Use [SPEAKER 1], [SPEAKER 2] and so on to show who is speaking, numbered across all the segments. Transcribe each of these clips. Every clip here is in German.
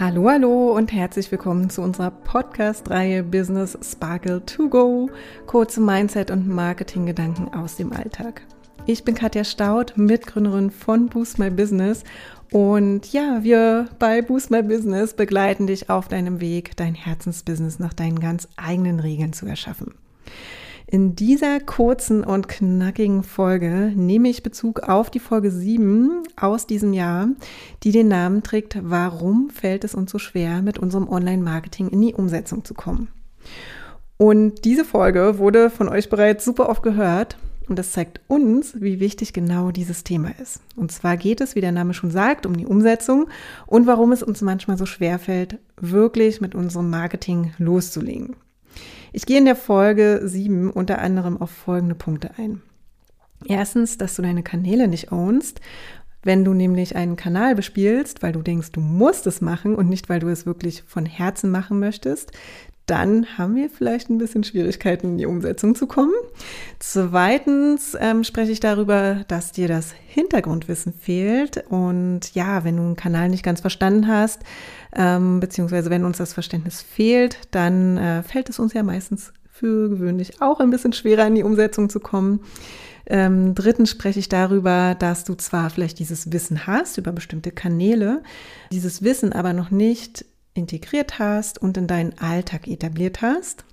[SPEAKER 1] Hallo, hallo und herzlich willkommen zu unserer Podcast-Reihe Business Sparkle to Go. Kurze Mindset- und Marketing-Gedanken aus dem Alltag. Ich bin Katja Staud, Mitgründerin von Boost My Business. Und ja, wir bei Boost My Business begleiten dich auf deinem Weg, dein Herzensbusiness nach deinen ganz eigenen Regeln zu erschaffen. In dieser kurzen und knackigen Folge nehme ich Bezug auf die Folge 7 aus diesem Jahr, die den Namen trägt, warum fällt es uns so schwer, mit unserem Online-Marketing in die Umsetzung zu kommen. Und diese Folge wurde von euch bereits super oft gehört und das zeigt uns, wie wichtig genau dieses Thema ist. Und zwar geht es, wie der Name schon sagt, um die Umsetzung und warum es uns manchmal so schwer fällt, wirklich mit unserem Marketing loszulegen. Ich gehe in der Folge 7 unter anderem auf folgende Punkte ein. Erstens, dass du deine Kanäle nicht ownst. Wenn du nämlich einen Kanal bespielst, weil du denkst, du musst es machen und nicht, weil du es wirklich von Herzen machen möchtest, dann haben wir vielleicht ein bisschen Schwierigkeiten, in die Umsetzung zu kommen. Zweitens ähm, spreche ich darüber, dass dir das Hintergrundwissen fehlt. Und ja, wenn du einen Kanal nicht ganz verstanden hast, ähm, beziehungsweise wenn uns das Verständnis fehlt, dann äh, fällt es uns ja meistens für gewöhnlich auch ein bisschen schwerer, in die Umsetzung zu kommen. Ähm, drittens spreche ich darüber, dass du zwar vielleicht dieses Wissen hast über bestimmte Kanäle, dieses Wissen aber noch nicht integriert hast und in deinen Alltag etabliert hast.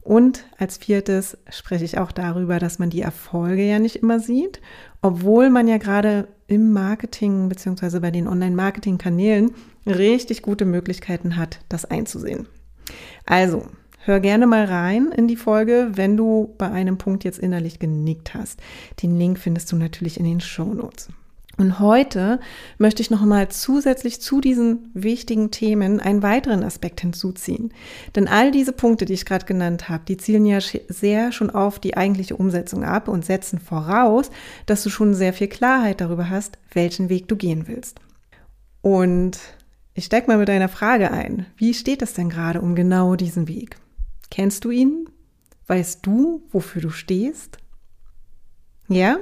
[SPEAKER 1] Und als viertes spreche ich auch darüber, dass man die Erfolge ja nicht immer sieht, obwohl man ja gerade im Marketing bzw. bei den Online-Marketing-Kanälen richtig gute Möglichkeiten hat, das einzusehen. Also, hör gerne mal rein in die Folge, wenn du bei einem Punkt jetzt innerlich genickt hast. Den Link findest du natürlich in den Show Notes. Und heute möchte ich noch einmal zusätzlich zu diesen wichtigen Themen einen weiteren Aspekt hinzuziehen. Denn all diese Punkte, die ich gerade genannt habe, die zielen ja sehr schon auf die eigentliche Umsetzung ab und setzen voraus, dass du schon sehr viel Klarheit darüber hast, welchen Weg du gehen willst. Und ich steig mal mit einer Frage ein. Wie steht es denn gerade um genau diesen Weg? Kennst du ihn? Weißt du, wofür du stehst? Ja?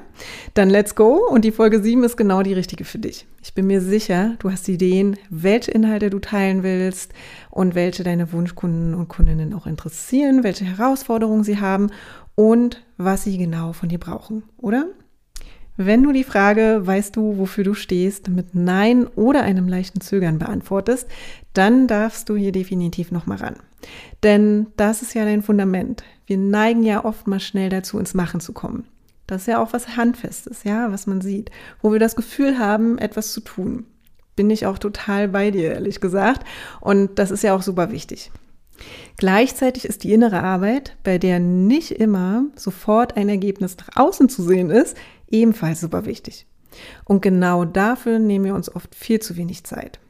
[SPEAKER 1] Dann let's go und die Folge 7 ist genau die richtige für dich. Ich bin mir sicher, du hast Ideen, welche Inhalte du teilen willst und welche deine Wunschkunden und Kundinnen auch interessieren, welche Herausforderungen sie haben und was sie genau von dir brauchen, oder? Wenn du die Frage, weißt du, wofür du stehst, mit Nein oder einem leichten Zögern beantwortest, dann darfst du hier definitiv nochmal ran. Denn das ist ja dein Fundament. Wir neigen ja oft mal schnell dazu, ins Machen zu kommen. Das ist ja auch was Handfestes, ja, was man sieht, wo wir das Gefühl haben, etwas zu tun. Bin ich auch total bei dir, ehrlich gesagt. Und das ist ja auch super wichtig. Gleichzeitig ist die innere Arbeit, bei der nicht immer sofort ein Ergebnis nach außen zu sehen ist, ebenfalls super wichtig. Und genau dafür nehmen wir uns oft viel zu wenig Zeit.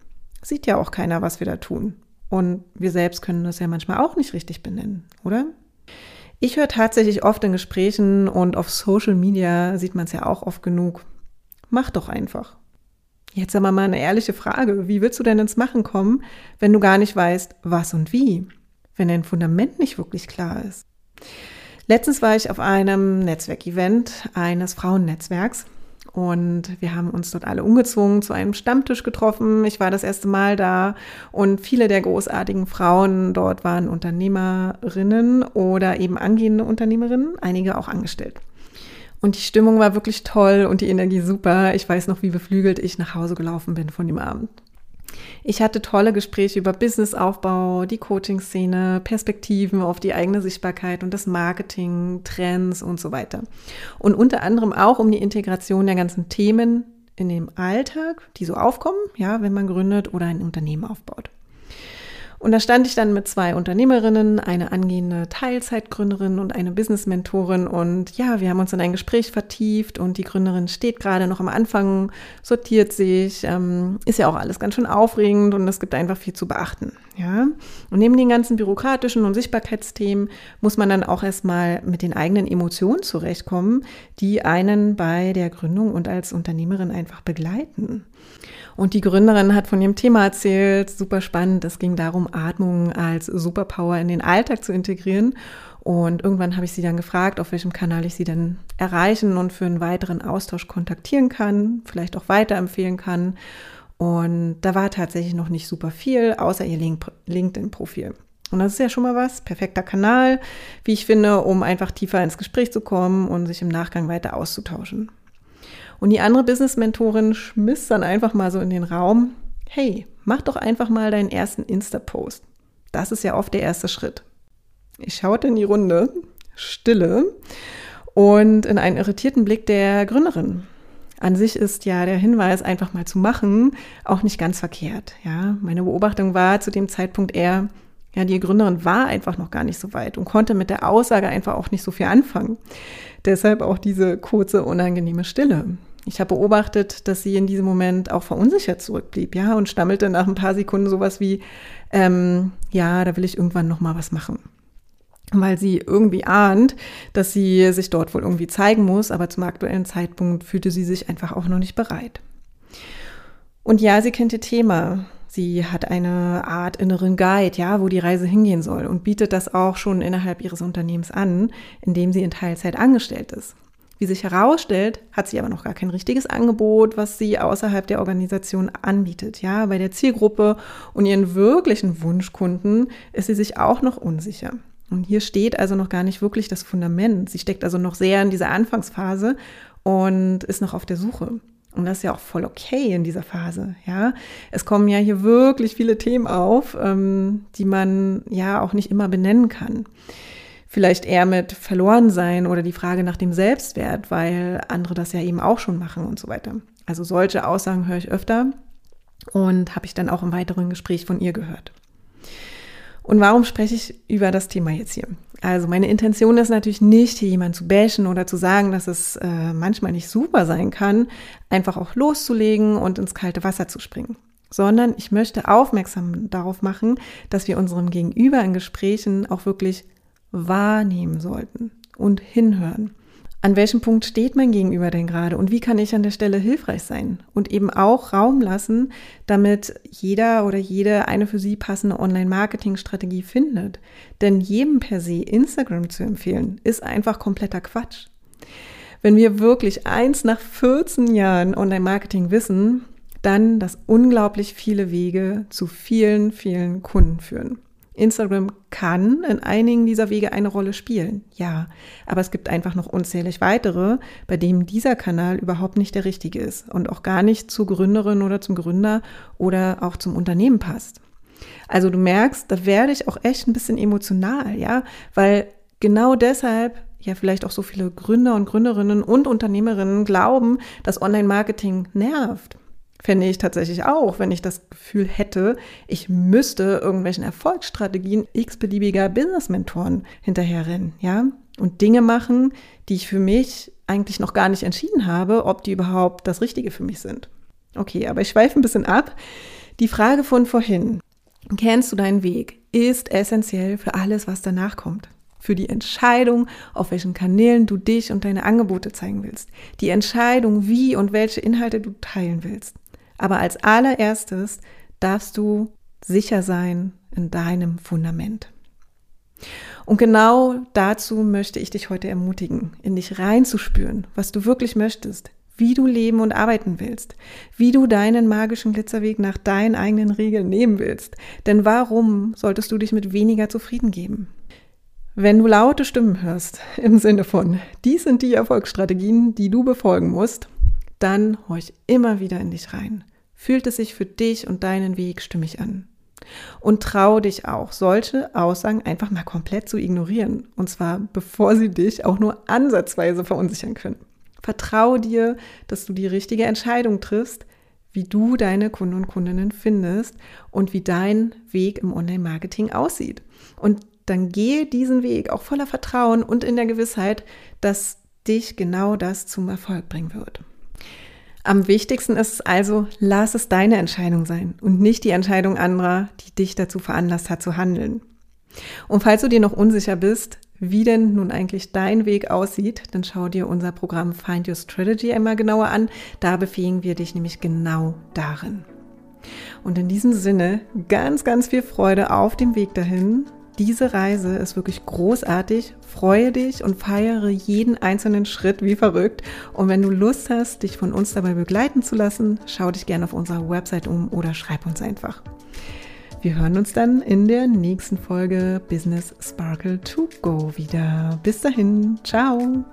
[SPEAKER 1] Sieht ja auch keiner, was wir da tun. Und wir selbst können das ja manchmal auch nicht richtig benennen, oder? Ich höre tatsächlich oft in Gesprächen und auf Social Media sieht man es ja auch oft genug. Mach doch einfach. Jetzt aber mal eine ehrliche Frage. Wie willst du denn ins Machen kommen, wenn du gar nicht weißt, was und wie? Wenn dein Fundament nicht wirklich klar ist. Letztens war ich auf einem Netzwerkevent eines Frauennetzwerks und wir haben uns dort alle umgezogen, zu einem Stammtisch getroffen. Ich war das erste Mal da und viele der großartigen Frauen dort waren Unternehmerinnen oder eben angehende Unternehmerinnen, einige auch angestellt. Und die Stimmung war wirklich toll und die Energie super. Ich weiß noch, wie beflügelt ich nach Hause gelaufen bin von dem Abend. Ich hatte tolle Gespräche über Businessaufbau, die Coaching-Szene, Perspektiven auf die eigene Sichtbarkeit und das Marketing, Trends und so weiter. Und unter anderem auch um die Integration der ganzen Themen in dem Alltag, die so aufkommen, ja, wenn man gründet oder ein Unternehmen aufbaut. Und da stand ich dann mit zwei Unternehmerinnen, eine angehende Teilzeitgründerin und eine Business-Mentorin. Und ja, wir haben uns in ein Gespräch vertieft und die Gründerin steht gerade noch am Anfang, sortiert sich, ähm, ist ja auch alles ganz schön aufregend und es gibt einfach viel zu beachten. Ja, und neben den ganzen bürokratischen und Sichtbarkeitsthemen muss man dann auch erstmal mit den eigenen Emotionen zurechtkommen, die einen bei der Gründung und als Unternehmerin einfach begleiten. Und die Gründerin hat von ihrem Thema erzählt, super spannend. Es ging darum, Atmung als Superpower in den Alltag zu integrieren. Und irgendwann habe ich sie dann gefragt, auf welchem Kanal ich sie denn erreichen und für einen weiteren Austausch kontaktieren kann, vielleicht auch weiterempfehlen kann. Und da war tatsächlich noch nicht super viel, außer ihr LinkedIn-Profil. Und das ist ja schon mal was, perfekter Kanal, wie ich finde, um einfach tiefer ins Gespräch zu kommen und sich im Nachgang weiter auszutauschen. Und die andere Business-Mentorin schmiss dann einfach mal so in den Raum, hey, mach doch einfach mal deinen ersten Insta-Post. Das ist ja oft der erste Schritt. Ich schaute in die Runde, Stille und in einen irritierten Blick der Gründerin. An sich ist ja der Hinweis, einfach mal zu machen, auch nicht ganz verkehrt. Ja, meine Beobachtung war zu dem Zeitpunkt eher, ja, die Gründerin war einfach noch gar nicht so weit und konnte mit der Aussage einfach auch nicht so viel anfangen. Deshalb auch diese kurze, unangenehme Stille. Ich habe beobachtet, dass sie in diesem Moment auch verunsichert zurückblieb, ja, und stammelte nach ein paar Sekunden sowas wie, ähm, ja, da will ich irgendwann noch mal was machen weil sie irgendwie ahnt, dass sie sich dort wohl irgendwie zeigen muss, aber zum aktuellen Zeitpunkt fühlte sie sich einfach auch noch nicht bereit. Und ja, sie kennt ihr Thema. Sie hat eine Art inneren Guide, ja, wo die Reise hingehen soll und bietet das auch schon innerhalb ihres Unternehmens an, indem sie in Teilzeit angestellt ist. Wie sich herausstellt, hat sie aber noch gar kein richtiges Angebot, was sie außerhalb der Organisation anbietet. Ja, bei der Zielgruppe und ihren wirklichen Wunschkunden ist sie sich auch noch unsicher. Und hier steht also noch gar nicht wirklich das Fundament. Sie steckt also noch sehr in dieser Anfangsphase und ist noch auf der Suche. Und das ist ja auch voll okay in dieser Phase, ja. Es kommen ja hier wirklich viele Themen auf, ähm, die man ja auch nicht immer benennen kann. Vielleicht eher mit Verlorensein oder die Frage nach dem Selbstwert, weil andere das ja eben auch schon machen und so weiter. Also solche Aussagen höre ich öfter und habe ich dann auch im weiteren Gespräch von ihr gehört. Und warum spreche ich über das Thema jetzt hier? Also meine Intention ist natürlich nicht, hier jemanden zu bashen oder zu sagen, dass es äh, manchmal nicht super sein kann, einfach auch loszulegen und ins kalte Wasser zu springen. Sondern ich möchte aufmerksam darauf machen, dass wir unserem Gegenüber in Gesprächen auch wirklich wahrnehmen sollten und hinhören an welchem Punkt steht mein Gegenüber denn gerade und wie kann ich an der Stelle hilfreich sein und eben auch Raum lassen, damit jeder oder jede eine für sie passende Online-Marketing-Strategie findet. Denn jedem per se Instagram zu empfehlen, ist einfach kompletter Quatsch. Wenn wir wirklich eins nach 14 Jahren Online-Marketing wissen, dann, dass unglaublich viele Wege zu vielen, vielen Kunden führen. Instagram kann in einigen dieser Wege eine Rolle spielen, ja, aber es gibt einfach noch unzählig weitere, bei denen dieser Kanal überhaupt nicht der richtige ist und auch gar nicht zur Gründerin oder zum Gründer oder auch zum Unternehmen passt. Also du merkst, da werde ich auch echt ein bisschen emotional, ja, weil genau deshalb ja vielleicht auch so viele Gründer und Gründerinnen und Unternehmerinnen glauben, dass Online-Marketing nervt fände ich tatsächlich auch, wenn ich das Gefühl hätte, ich müsste irgendwelchen Erfolgsstrategien x-beliebiger Business-Mentoren hinterherrennen, ja, und Dinge machen, die ich für mich eigentlich noch gar nicht entschieden habe, ob die überhaupt das Richtige für mich sind. Okay, aber ich schweife ein bisschen ab. Die Frage von vorhin, kennst du deinen Weg, ist essentiell für alles, was danach kommt für die Entscheidung, auf welchen Kanälen du dich und deine Angebote zeigen willst, die Entscheidung, wie und welche Inhalte du teilen willst. Aber als allererstes darfst du sicher sein in deinem Fundament. Und genau dazu möchte ich dich heute ermutigen, in dich reinzuspüren, was du wirklich möchtest, wie du leben und arbeiten willst, wie du deinen magischen Glitzerweg nach deinen eigenen Regeln nehmen willst. Denn warum solltest du dich mit weniger zufrieden geben? Wenn du laute Stimmen hörst, im Sinne von, dies sind die Erfolgsstrategien, die du befolgen musst, dann horch immer wieder in dich rein. Fühlt es sich für dich und deinen Weg stimmig an? Und trau dich auch, solche Aussagen einfach mal komplett zu ignorieren. Und zwar bevor sie dich auch nur ansatzweise verunsichern können. Vertrau dir, dass du die richtige Entscheidung triffst, wie du deine Kunden und Kundinnen findest und wie dein Weg im Online-Marketing aussieht. Und dann gehe diesen Weg auch voller Vertrauen und in der Gewissheit, dass dich genau das zum Erfolg bringen wird. Am wichtigsten ist es also, lass es deine Entscheidung sein und nicht die Entscheidung anderer, die dich dazu veranlasst hat zu handeln. Und falls du dir noch unsicher bist, wie denn nun eigentlich dein Weg aussieht, dann schau dir unser Programm Find Your Strategy einmal genauer an. Da befähigen wir dich nämlich genau darin. Und in diesem Sinne ganz, ganz viel Freude auf dem Weg dahin Diese Reise ist wirklich großartig. Freue dich und feiere jeden einzelnen Schritt wie verrückt. Und wenn du Lust hast, dich von uns dabei begleiten zu lassen, schau dich gerne auf unserer Website um oder schreib uns einfach. Wir hören uns dann in der nächsten Folge Business Sparkle to Go wieder. Bis dahin, ciao!